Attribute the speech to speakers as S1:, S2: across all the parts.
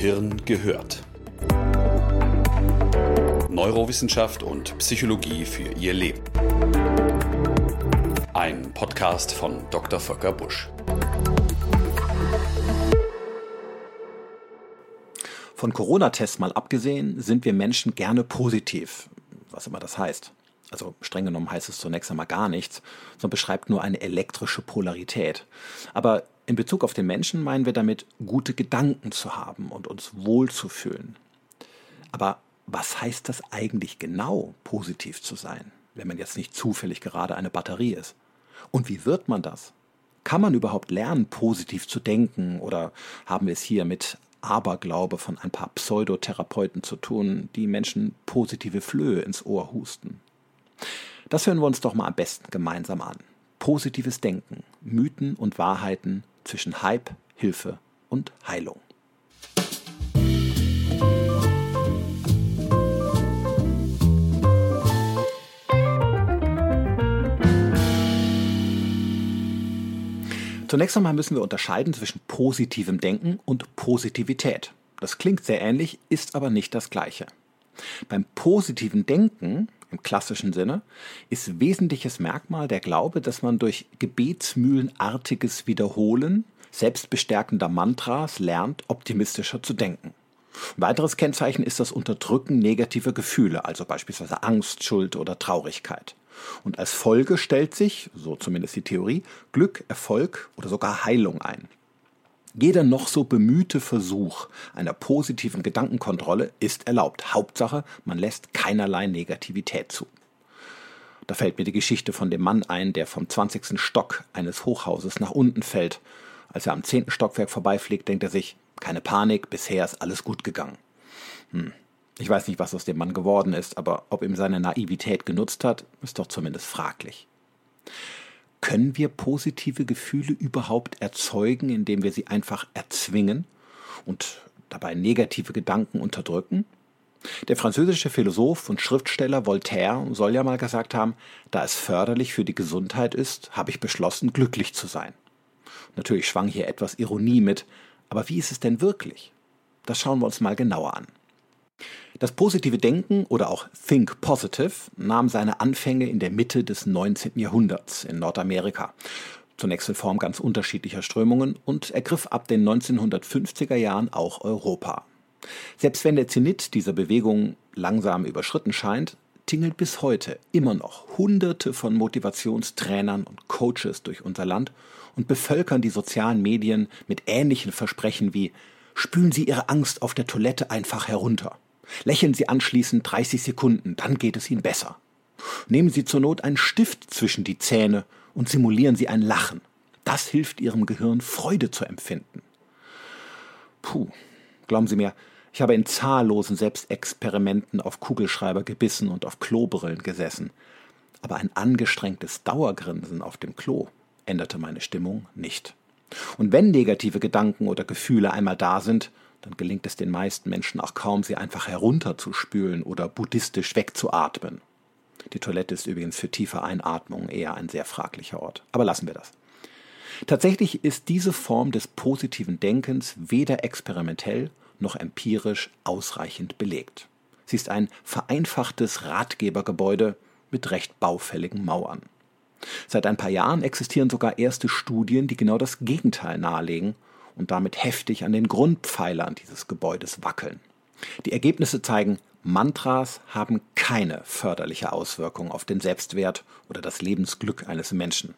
S1: Gehirn gehört. Neurowissenschaft und Psychologie für Ihr Leben. Ein Podcast von Dr. Volker Busch.
S2: Von Corona-Tests mal abgesehen, sind wir Menschen gerne positiv, was immer das heißt. Also streng genommen heißt es zunächst einmal gar nichts, sondern beschreibt nur eine elektrische Polarität. Aber in Bezug auf den Menschen meinen wir damit, gute Gedanken zu haben und uns wohlzufühlen. Aber was heißt das eigentlich genau, positiv zu sein, wenn man jetzt nicht zufällig gerade eine Batterie ist? Und wie wird man das? Kann man überhaupt lernen, positiv zu denken oder haben wir es hier mit Aberglaube von ein paar Pseudotherapeuten zu tun, die Menschen positive Flöhe ins Ohr husten? Das hören wir uns doch mal am besten gemeinsam an. Positives Denken, Mythen und Wahrheiten zwischen Hype, Hilfe und Heilung. Zunächst einmal müssen wir unterscheiden zwischen positivem Denken und Positivität. Das klingt sehr ähnlich, ist aber nicht das gleiche. Beim positiven Denken im klassischen Sinne, ist wesentliches Merkmal der Glaube, dass man durch gebetsmühlenartiges Wiederholen selbstbestärkender Mantras lernt, optimistischer zu denken. Ein weiteres Kennzeichen ist das Unterdrücken negativer Gefühle, also beispielsweise Angst, Schuld oder Traurigkeit. Und als Folge stellt sich, so zumindest die Theorie, Glück, Erfolg oder sogar Heilung ein. Jeder noch so bemühte Versuch einer positiven Gedankenkontrolle ist erlaubt. Hauptsache, man lässt keinerlei Negativität zu. Da fällt mir die Geschichte von dem Mann ein, der vom 20. Stock eines Hochhauses nach unten fällt. Als er am 10. Stockwerk vorbeifliegt, denkt er sich, keine Panik, bisher ist alles gut gegangen. Hm. Ich weiß nicht, was aus dem Mann geworden ist, aber ob ihm seine Naivität genutzt hat, ist doch zumindest fraglich. Können wir positive Gefühle überhaupt erzeugen, indem wir sie einfach erzwingen und dabei negative Gedanken unterdrücken? Der französische Philosoph und Schriftsteller Voltaire soll ja mal gesagt haben, da es förderlich für die Gesundheit ist, habe ich beschlossen, glücklich zu sein. Natürlich schwang hier etwas Ironie mit, aber wie ist es denn wirklich? Das schauen wir uns mal genauer an. Das positive Denken oder auch Think Positive nahm seine Anfänge in der Mitte des 19. Jahrhunderts in Nordamerika. Zunächst in Form ganz unterschiedlicher Strömungen und ergriff ab den 1950er Jahren auch Europa. Selbst wenn der Zenit dieser Bewegung langsam überschritten scheint, tingelt bis heute immer noch Hunderte von Motivationstrainern und Coaches durch unser Land und bevölkern die sozialen Medien mit ähnlichen Versprechen wie Spülen Sie Ihre Angst auf der Toilette einfach herunter Lächeln Sie anschließend 30 Sekunden, dann geht es Ihnen besser. Nehmen Sie zur Not einen Stift zwischen die Zähne und simulieren Sie ein Lachen. Das hilft Ihrem Gehirn, Freude zu empfinden. Puh, glauben Sie mir, ich habe in zahllosen Selbstexperimenten auf Kugelschreiber gebissen und auf Klobrillen gesessen. Aber ein angestrengtes Dauergrinsen auf dem Klo änderte meine Stimmung nicht. Und wenn negative Gedanken oder Gefühle einmal da sind, dann gelingt es den meisten Menschen auch kaum, sie einfach herunterzuspülen oder buddhistisch wegzuatmen. Die Toilette ist übrigens für tiefe Einatmung eher ein sehr fraglicher Ort. Aber lassen wir das. Tatsächlich ist diese Form des positiven Denkens weder experimentell noch empirisch ausreichend belegt. Sie ist ein vereinfachtes Ratgebergebäude mit recht baufälligen Mauern. Seit ein paar Jahren existieren sogar erste Studien, die genau das Gegenteil nahelegen und damit heftig an den Grundpfeilern dieses Gebäudes wackeln. Die Ergebnisse zeigen, Mantras haben keine förderliche Auswirkung auf den Selbstwert oder das Lebensglück eines Menschen.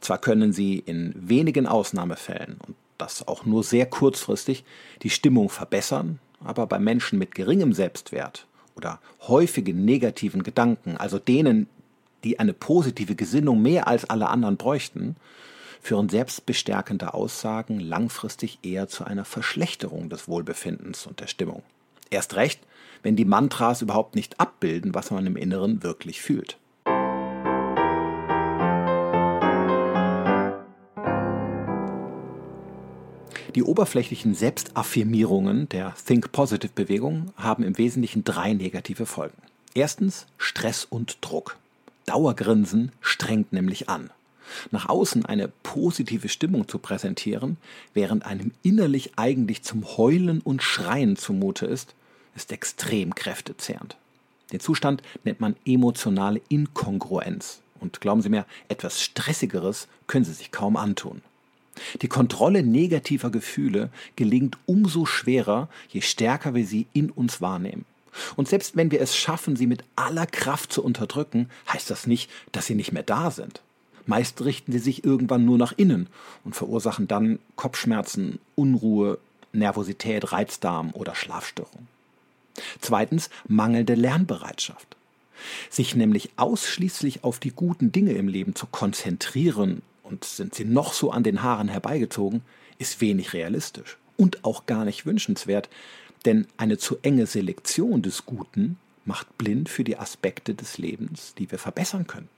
S2: Zwar können sie in wenigen Ausnahmefällen, und das auch nur sehr kurzfristig, die Stimmung verbessern, aber bei Menschen mit geringem Selbstwert oder häufigen negativen Gedanken, also denen, die eine positive Gesinnung mehr als alle anderen bräuchten, führen selbstbestärkende Aussagen langfristig eher zu einer Verschlechterung des Wohlbefindens und der Stimmung. Erst recht, wenn die Mantras überhaupt nicht abbilden, was man im Inneren wirklich fühlt. Die oberflächlichen Selbstaffirmierungen der Think Positive Bewegung haben im Wesentlichen drei negative Folgen. Erstens Stress und Druck. Dauergrinsen strengt nämlich an. Nach außen eine positive Stimmung zu präsentieren, während einem innerlich eigentlich zum Heulen und Schreien zumute ist, ist extrem kräftezehrend. Den Zustand nennt man emotionale Inkongruenz. Und glauben Sie mir, etwas Stressigeres können Sie sich kaum antun. Die Kontrolle negativer Gefühle gelingt umso schwerer, je stärker wir sie in uns wahrnehmen. Und selbst wenn wir es schaffen, sie mit aller Kraft zu unterdrücken, heißt das nicht, dass sie nicht mehr da sind. Meist richten sie sich irgendwann nur nach innen und verursachen dann Kopfschmerzen, Unruhe, Nervosität, Reizdarm oder Schlafstörung. Zweitens mangelnde Lernbereitschaft. Sich nämlich ausschließlich auf die guten Dinge im Leben zu konzentrieren und sind sie noch so an den Haaren herbeigezogen, ist wenig realistisch und auch gar nicht wünschenswert, denn eine zu enge Selektion des Guten macht blind für die Aspekte des Lebens, die wir verbessern können.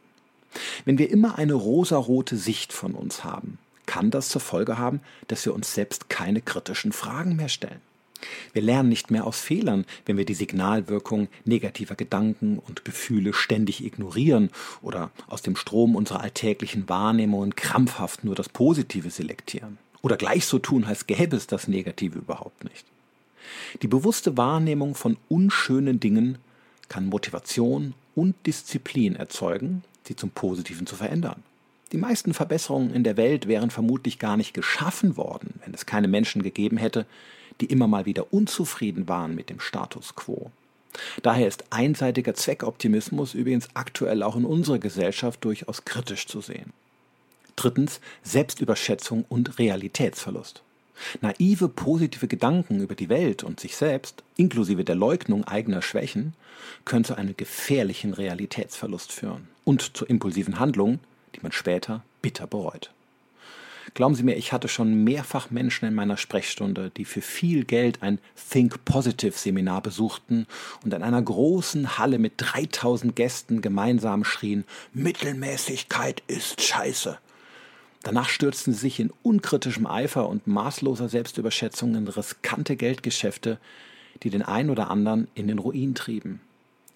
S2: Wenn wir immer eine rosarote Sicht von uns haben, kann das zur Folge haben, dass wir uns selbst keine kritischen Fragen mehr stellen. Wir lernen nicht mehr aus Fehlern, wenn wir die Signalwirkung negativer Gedanken und Gefühle ständig ignorieren oder aus dem Strom unserer alltäglichen Wahrnehmungen krampfhaft nur das Positive selektieren. Oder gleich so tun, als gäbe es das Negative überhaupt nicht. Die bewusste Wahrnehmung von unschönen Dingen kann Motivation und Disziplin erzeugen, sie zum Positiven zu verändern. Die meisten Verbesserungen in der Welt wären vermutlich gar nicht geschaffen worden, wenn es keine Menschen gegeben hätte, die immer mal wieder unzufrieden waren mit dem Status quo. Daher ist einseitiger Zweckoptimismus übrigens aktuell auch in unserer Gesellschaft durchaus kritisch zu sehen. Drittens Selbstüberschätzung und Realitätsverlust. Naive positive Gedanken über die Welt und sich selbst, inklusive der Leugnung eigener Schwächen, können zu einem gefährlichen Realitätsverlust führen und zu impulsiven Handlungen, die man später bitter bereut. Glauben Sie mir, ich hatte schon mehrfach Menschen in meiner Sprechstunde, die für viel Geld ein Think Positive Seminar besuchten und in einer großen Halle mit 3000 Gästen gemeinsam schrien, Mittelmäßigkeit ist scheiße. Danach stürzten sie sich in unkritischem Eifer und maßloser Selbstüberschätzung in riskante Geldgeschäfte, die den einen oder anderen in den Ruin trieben.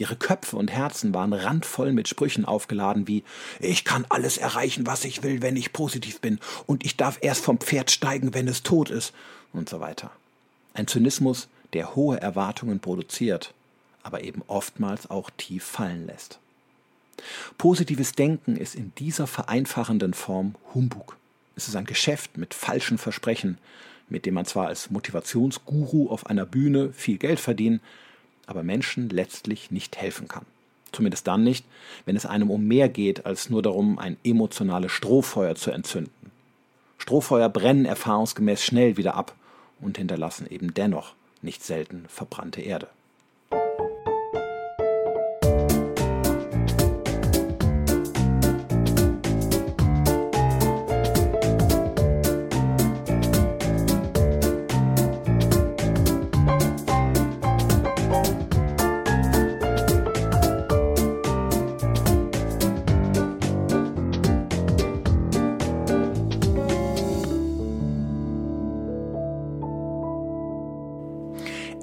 S2: Ihre Köpfe und Herzen waren randvoll mit Sprüchen aufgeladen wie Ich kann alles erreichen, was ich will, wenn ich positiv bin, und ich darf erst vom Pferd steigen, wenn es tot ist, und so weiter. Ein Zynismus, der hohe Erwartungen produziert, aber eben oftmals auch tief fallen lässt. Positives Denken ist in dieser vereinfachenden Form Humbug. Es ist ein Geschäft mit falschen Versprechen, mit dem man zwar als Motivationsguru auf einer Bühne viel Geld verdient, aber Menschen letztlich nicht helfen kann. Zumindest dann nicht, wenn es einem um mehr geht, als nur darum, ein emotionales Strohfeuer zu entzünden. Strohfeuer brennen erfahrungsgemäß schnell wieder ab und hinterlassen eben dennoch nicht selten verbrannte Erde.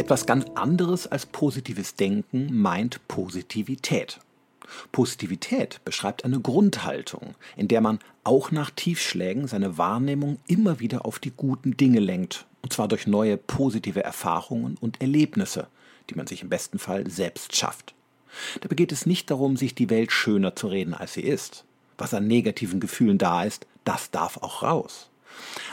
S2: Etwas ganz anderes als positives Denken meint Positivität. Positivität beschreibt eine Grundhaltung, in der man auch nach Tiefschlägen seine Wahrnehmung immer wieder auf die guten Dinge lenkt, und zwar durch neue positive Erfahrungen und Erlebnisse, die man sich im besten Fall selbst schafft. Dabei geht es nicht darum, sich die Welt schöner zu reden, als sie ist. Was an negativen Gefühlen da ist, das darf auch raus.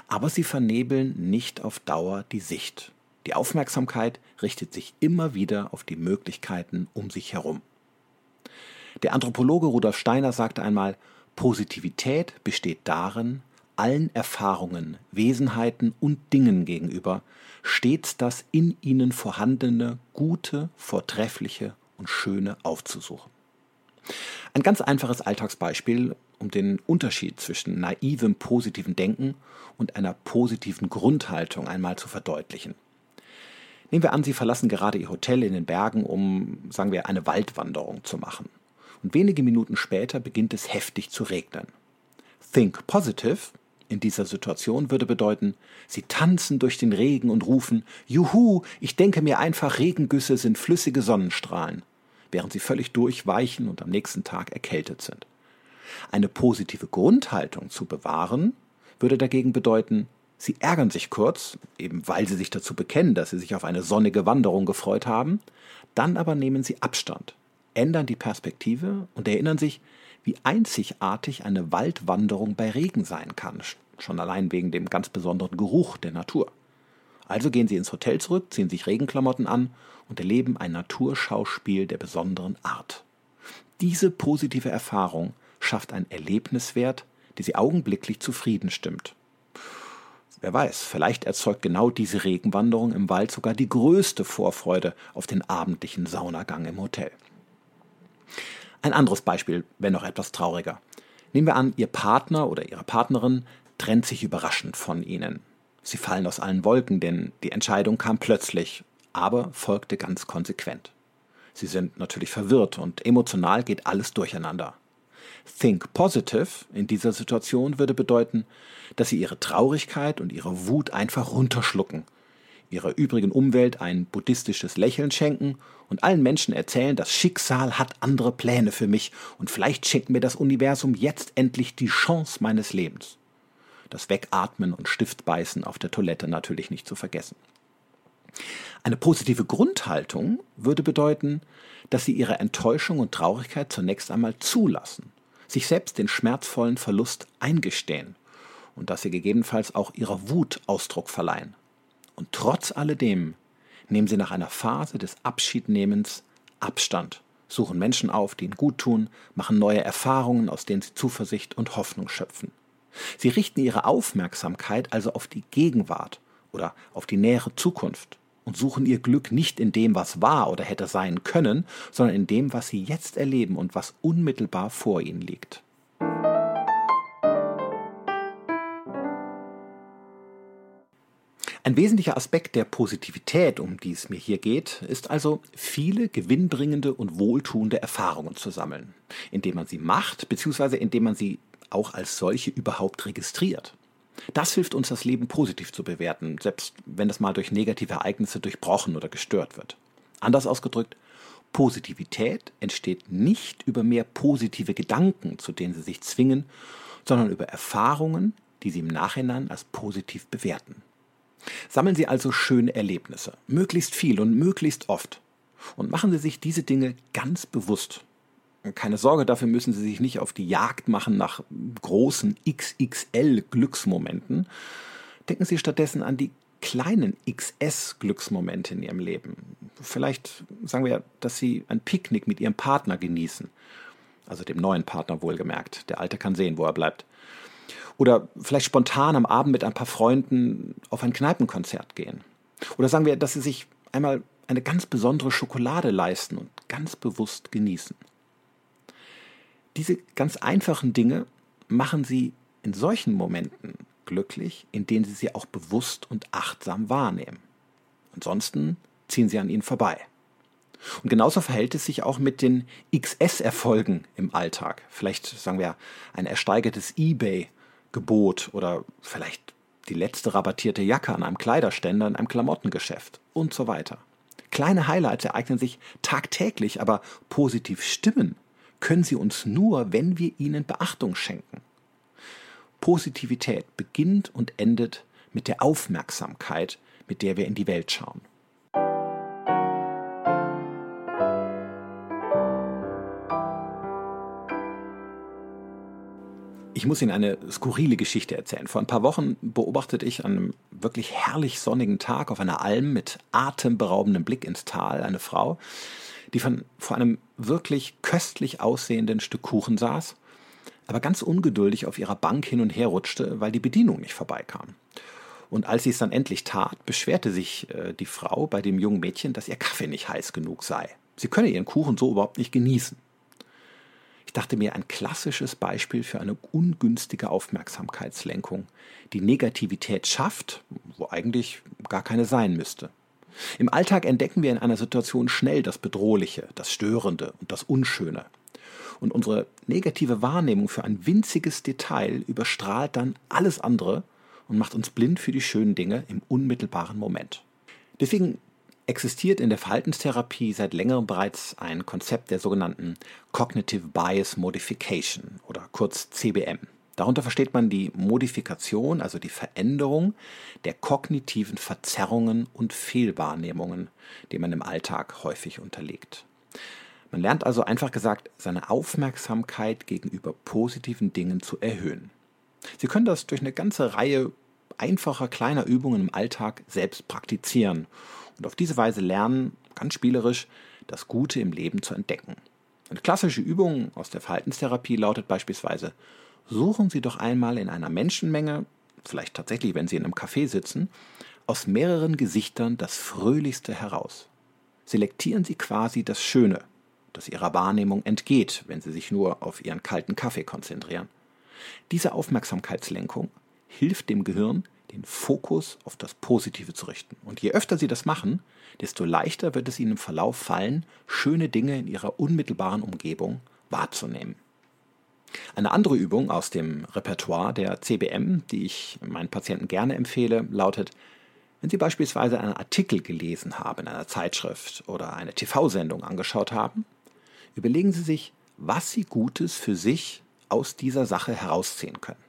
S2: Aber sie vernebeln nicht auf Dauer die Sicht. Die Aufmerksamkeit richtet sich immer wieder auf die Möglichkeiten um sich herum. Der Anthropologe Rudolf Steiner sagte einmal, Positivität besteht darin, allen Erfahrungen, Wesenheiten und Dingen gegenüber stets das in ihnen vorhandene Gute, Vortreffliche und Schöne aufzusuchen. Ein ganz einfaches Alltagsbeispiel, um den Unterschied zwischen naivem positiven Denken und einer positiven Grundhaltung einmal zu verdeutlichen. Nehmen wir an, Sie verlassen gerade Ihr Hotel in den Bergen, um, sagen wir, eine Waldwanderung zu machen. Und wenige Minuten später beginnt es heftig zu regnen. Think positive in dieser Situation würde bedeuten, Sie tanzen durch den Regen und rufen, Juhu, ich denke mir einfach, Regengüsse sind flüssige Sonnenstrahlen, während Sie völlig durchweichen und am nächsten Tag erkältet sind. Eine positive Grundhaltung zu bewahren, würde dagegen bedeuten, Sie ärgern sich kurz, eben weil Sie sich dazu bekennen, dass Sie sich auf eine sonnige Wanderung gefreut haben, dann aber nehmen Sie Abstand, ändern die Perspektive und erinnern sich, wie einzigartig eine Waldwanderung bei Regen sein kann, schon allein wegen dem ganz besonderen Geruch der Natur. Also gehen Sie ins Hotel zurück, ziehen sich Regenklamotten an und erleben ein Naturschauspiel der besonderen Art. Diese positive Erfahrung schafft einen Erlebniswert, der Sie augenblicklich zufrieden stimmt. Wer weiß, vielleicht erzeugt genau diese Regenwanderung im Wald sogar die größte Vorfreude auf den abendlichen Saunagang im Hotel. Ein anderes Beispiel, wenn noch etwas trauriger. Nehmen wir an, Ihr Partner oder Ihre Partnerin trennt sich überraschend von Ihnen. Sie fallen aus allen Wolken, denn die Entscheidung kam plötzlich, aber folgte ganz konsequent. Sie sind natürlich verwirrt und emotional geht alles durcheinander. Think Positive in dieser Situation würde bedeuten, dass sie ihre Traurigkeit und ihre Wut einfach runterschlucken, ihrer übrigen Umwelt ein buddhistisches Lächeln schenken und allen Menschen erzählen, das Schicksal hat andere Pläne für mich und vielleicht schenkt mir das Universum jetzt endlich die Chance meines Lebens. Das Wegatmen und Stiftbeißen auf der Toilette natürlich nicht zu vergessen. Eine positive Grundhaltung würde bedeuten, dass sie ihre Enttäuschung und Traurigkeit zunächst einmal zulassen sich selbst den schmerzvollen Verlust eingestehen und dass sie gegebenenfalls auch ihrer Wut Ausdruck verleihen. Und trotz alledem nehmen sie nach einer Phase des Abschiednehmens Abstand, suchen Menschen auf, die ihnen gut tun, machen neue Erfahrungen, aus denen sie Zuversicht und Hoffnung schöpfen. Sie richten ihre Aufmerksamkeit also auf die Gegenwart oder auf die nähere Zukunft und suchen ihr Glück nicht in dem, was war oder hätte sein können, sondern in dem, was sie jetzt erleben und was unmittelbar vor ihnen liegt. Ein wesentlicher Aspekt der Positivität, um die es mir hier geht, ist also, viele gewinnbringende und wohltuende Erfahrungen zu sammeln, indem man sie macht, beziehungsweise indem man sie auch als solche überhaupt registriert. Das hilft uns, das Leben positiv zu bewerten, selbst wenn es mal durch negative Ereignisse durchbrochen oder gestört wird. Anders ausgedrückt, Positivität entsteht nicht über mehr positive Gedanken, zu denen Sie sich zwingen, sondern über Erfahrungen, die Sie im Nachhinein als positiv bewerten. Sammeln Sie also schöne Erlebnisse, möglichst viel und möglichst oft. Und machen Sie sich diese Dinge ganz bewusst keine Sorge, dafür müssen Sie sich nicht auf die Jagd machen nach großen XXL-Glücksmomenten. Denken Sie stattdessen an die kleinen XS-Glücksmomente in Ihrem Leben. Vielleicht sagen wir, dass Sie ein Picknick mit Ihrem Partner genießen. Also dem neuen Partner wohlgemerkt. Der alte kann sehen, wo er bleibt. Oder vielleicht spontan am Abend mit ein paar Freunden auf ein Kneipenkonzert gehen. Oder sagen wir, dass Sie sich einmal eine ganz besondere Schokolade leisten und ganz bewusst genießen. Diese ganz einfachen Dinge machen sie in solchen Momenten glücklich, in denen sie sie auch bewusst und achtsam wahrnehmen. Ansonsten ziehen sie an ihnen vorbei. Und genauso verhält es sich auch mit den XS-Erfolgen im Alltag. Vielleicht sagen wir ein ersteigertes eBay-Gebot oder vielleicht die letzte rabattierte Jacke an einem Kleiderständer in einem Klamottengeschäft und so weiter. Kleine Highlights ereignen sich tagtäglich, aber positiv stimmen können sie uns nur, wenn wir ihnen Beachtung schenken. Positivität beginnt und endet mit der Aufmerksamkeit, mit der wir in die Welt schauen. Ich muss Ihnen eine skurrile Geschichte erzählen. Vor ein paar Wochen beobachtete ich an einem wirklich herrlich sonnigen Tag auf einer Alm mit atemberaubendem Blick ins Tal eine Frau, die von, vor einem wirklich köstlich aussehenden Stück Kuchen saß, aber ganz ungeduldig auf ihrer Bank hin und her rutschte, weil die Bedienung nicht vorbeikam. Und als sie es dann endlich tat, beschwerte sich äh, die Frau bei dem jungen Mädchen, dass ihr Kaffee nicht heiß genug sei. Sie könne ihren Kuchen so überhaupt nicht genießen. Ich dachte mir, ein klassisches Beispiel für eine ungünstige Aufmerksamkeitslenkung, die Negativität schafft, wo eigentlich gar keine sein müsste. Im Alltag entdecken wir in einer Situation schnell das Bedrohliche, das Störende und das Unschöne. Und unsere negative Wahrnehmung für ein winziges Detail überstrahlt dann alles andere und macht uns blind für die schönen Dinge im unmittelbaren Moment. Deswegen existiert in der Verhaltenstherapie seit längerem bereits ein Konzept der sogenannten Cognitive Bias Modification oder kurz CBM. Darunter versteht man die Modifikation, also die Veränderung der kognitiven Verzerrungen und Fehlwahrnehmungen, die man im Alltag häufig unterliegt. Man lernt also einfach gesagt, seine Aufmerksamkeit gegenüber positiven Dingen zu erhöhen. Sie können das durch eine ganze Reihe einfacher kleiner Übungen im Alltag selbst praktizieren und auf diese Weise lernen, ganz spielerisch, das Gute im Leben zu entdecken. Eine klassische Übung aus der Verhaltenstherapie lautet beispielsweise, suchen Sie doch einmal in einer Menschenmenge, vielleicht tatsächlich, wenn Sie in einem Café sitzen, aus mehreren Gesichtern das Fröhlichste heraus. Selektieren Sie quasi das Schöne, das Ihrer Wahrnehmung entgeht, wenn Sie sich nur auf Ihren kalten Kaffee konzentrieren. Diese Aufmerksamkeitslenkung hilft dem Gehirn, den Fokus auf das Positive zu richten. Und je öfter Sie das machen, desto leichter wird es Ihnen im Verlauf fallen, schöne Dinge in Ihrer unmittelbaren Umgebung wahrzunehmen. Eine andere Übung aus dem Repertoire der CBM, die ich meinen Patienten gerne empfehle, lautet, wenn Sie beispielsweise einen Artikel gelesen haben in einer Zeitschrift oder eine TV-Sendung angeschaut haben, überlegen Sie sich, was Sie Gutes für sich aus dieser Sache herausziehen können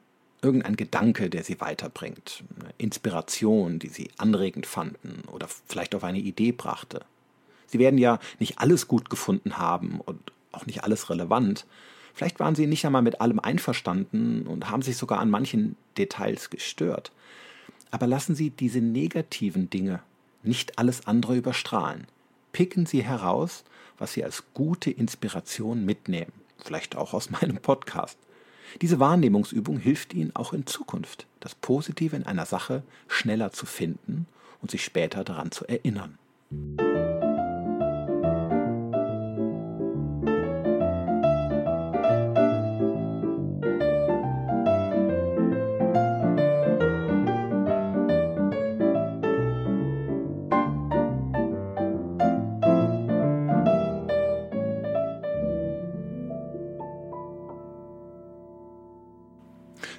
S2: irgendein Gedanke, der sie weiterbringt, eine Inspiration, die sie anregend fanden oder vielleicht auf eine Idee brachte. Sie werden ja nicht alles gut gefunden haben und auch nicht alles relevant. Vielleicht waren sie nicht einmal mit allem einverstanden und haben sich sogar an manchen Details gestört. Aber lassen Sie diese negativen Dinge nicht alles andere überstrahlen. Picken Sie heraus, was Sie als gute Inspiration mitnehmen. Vielleicht auch aus meinem Podcast. Diese Wahrnehmungsübung hilft Ihnen auch in Zukunft, das Positive in einer Sache schneller zu finden und sich später daran zu erinnern.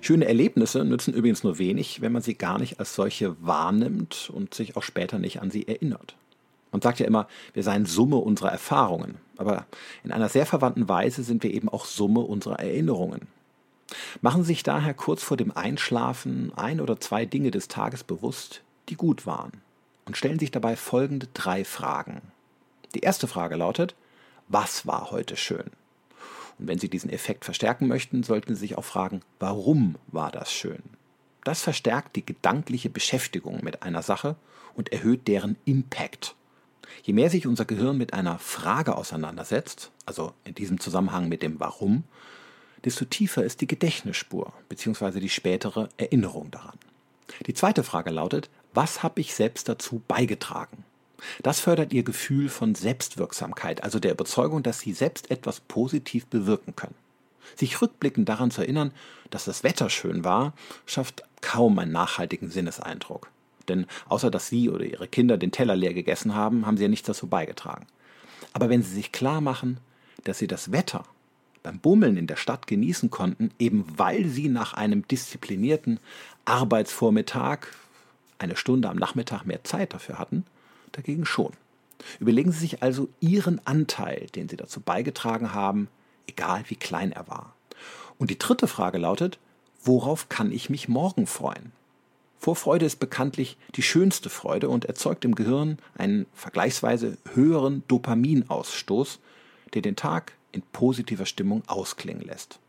S2: Schöne Erlebnisse nützen übrigens nur wenig, wenn man sie gar nicht als solche wahrnimmt und sich auch später nicht an sie erinnert. Man sagt ja immer, wir seien Summe unserer Erfahrungen, aber in einer sehr verwandten Weise sind wir eben auch Summe unserer Erinnerungen. Machen Sie sich daher kurz vor dem Einschlafen ein oder zwei Dinge des Tages bewusst, die gut waren, und stellen sich dabei folgende drei Fragen. Die erste Frage lautet, was war heute schön? Und wenn Sie diesen Effekt verstärken möchten, sollten Sie sich auch fragen, warum war das schön? Das verstärkt die gedankliche Beschäftigung mit einer Sache und erhöht deren Impact. Je mehr sich unser Gehirn mit einer Frage auseinandersetzt, also in diesem Zusammenhang mit dem Warum, desto tiefer ist die Gedächtnisspur bzw. die spätere Erinnerung daran. Die zweite Frage lautet, was habe ich selbst dazu beigetragen? Das fördert ihr Gefühl von Selbstwirksamkeit, also der Überzeugung, dass sie selbst etwas positiv bewirken können. Sich rückblickend daran zu erinnern, dass das Wetter schön war, schafft kaum einen nachhaltigen Sinneseindruck. Denn außer dass Sie oder Ihre Kinder den Teller leer gegessen haben, haben Sie ja nichts dazu beigetragen. Aber wenn Sie sich klar machen, dass Sie das Wetter beim Bummeln in der Stadt genießen konnten, eben weil Sie nach einem disziplinierten Arbeitsvormittag eine Stunde am Nachmittag mehr Zeit dafür hatten, dagegen schon. Überlegen Sie sich also Ihren Anteil, den Sie dazu beigetragen haben, egal wie klein er war. Und die dritte Frage lautet, worauf kann ich mich morgen freuen? Vorfreude ist bekanntlich die schönste Freude und erzeugt im Gehirn einen vergleichsweise höheren Dopaminausstoß, der den Tag in positiver Stimmung ausklingen lässt.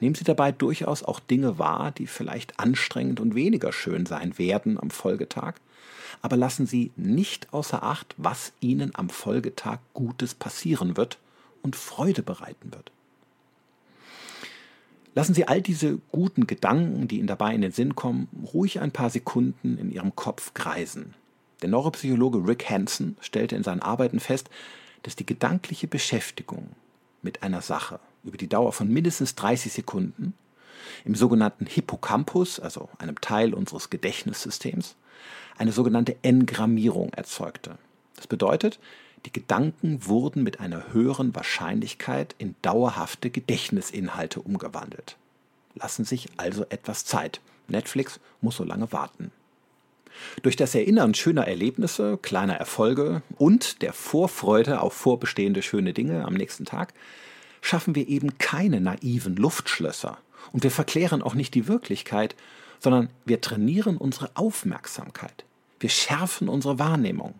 S2: Nehmen Sie dabei durchaus auch Dinge wahr, die vielleicht anstrengend und weniger schön sein werden am Folgetag, aber lassen Sie nicht außer Acht, was Ihnen am Folgetag Gutes passieren wird und Freude bereiten wird. Lassen Sie all diese guten Gedanken, die Ihnen dabei in den Sinn kommen, ruhig ein paar Sekunden in Ihrem Kopf kreisen. Der Neuropsychologe Rick Hansen stellte in seinen Arbeiten fest, dass die gedankliche Beschäftigung mit einer Sache über die Dauer von mindestens 30 Sekunden im sogenannten Hippocampus, also einem Teil unseres Gedächtnissystems, eine sogenannte Engrammierung erzeugte. Das bedeutet, die Gedanken wurden mit einer höheren Wahrscheinlichkeit in dauerhafte Gedächtnisinhalte umgewandelt. Lassen sich also etwas Zeit. Netflix muss so lange warten. Durch das Erinnern schöner Erlebnisse, kleiner Erfolge und der Vorfreude auf vorbestehende schöne Dinge am nächsten Tag schaffen wir eben keine naiven Luftschlösser und wir verklären auch nicht die Wirklichkeit, sondern wir trainieren unsere Aufmerksamkeit. Wir schärfen unsere Wahrnehmung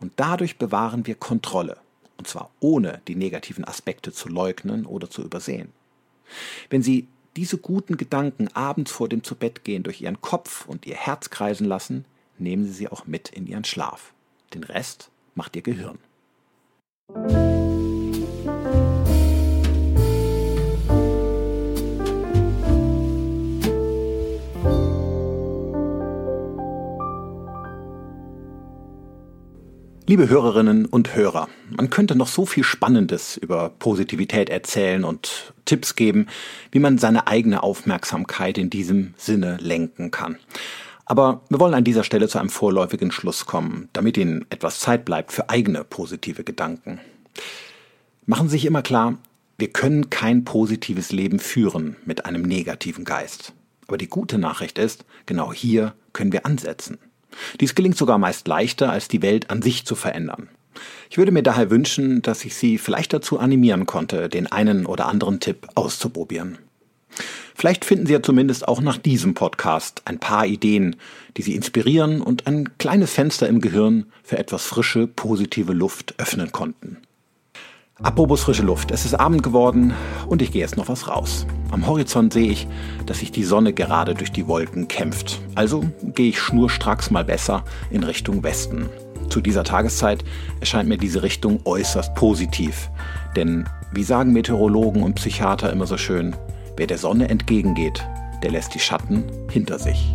S2: und dadurch bewahren wir Kontrolle, und zwar ohne die negativen Aspekte zu leugnen oder zu übersehen. Wenn Sie diese guten Gedanken abends vor dem Zubettgehen durch Ihren Kopf und Ihr Herz kreisen lassen, nehmen Sie sie auch mit in Ihren Schlaf. Den Rest macht Ihr Gehirn. Liebe Hörerinnen und Hörer, man könnte noch so viel Spannendes über Positivität erzählen und Tipps geben, wie man seine eigene Aufmerksamkeit in diesem Sinne lenken kann. Aber wir wollen an dieser Stelle zu einem vorläufigen Schluss kommen, damit Ihnen etwas Zeit bleibt für eigene positive Gedanken. Machen Sie sich immer klar, wir können kein positives Leben führen mit einem negativen Geist. Aber die gute Nachricht ist, genau hier können wir ansetzen. Dies gelingt sogar meist leichter, als die Welt an sich zu verändern. Ich würde mir daher wünschen, dass ich Sie vielleicht dazu animieren konnte, den einen oder anderen Tipp auszuprobieren. Vielleicht finden Sie ja zumindest auch nach diesem Podcast ein paar Ideen, die Sie inspirieren und ein kleines Fenster im Gehirn für etwas frische, positive Luft öffnen konnten. Apropos frische Luft, es ist Abend geworden und ich gehe jetzt noch was raus. Am Horizont sehe ich, dass sich die Sonne gerade durch die Wolken kämpft. Also gehe ich schnurstracks mal besser in Richtung Westen. Zu dieser Tageszeit erscheint mir diese Richtung äußerst positiv. Denn, wie sagen Meteorologen und Psychiater immer so schön, wer der Sonne entgegengeht, der lässt die Schatten hinter sich.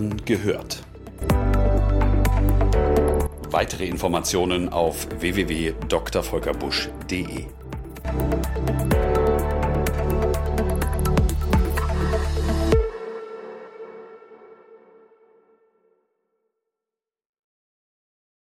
S1: Gehirn gehört. Weitere Informationen auf www.drvolkerbusch.de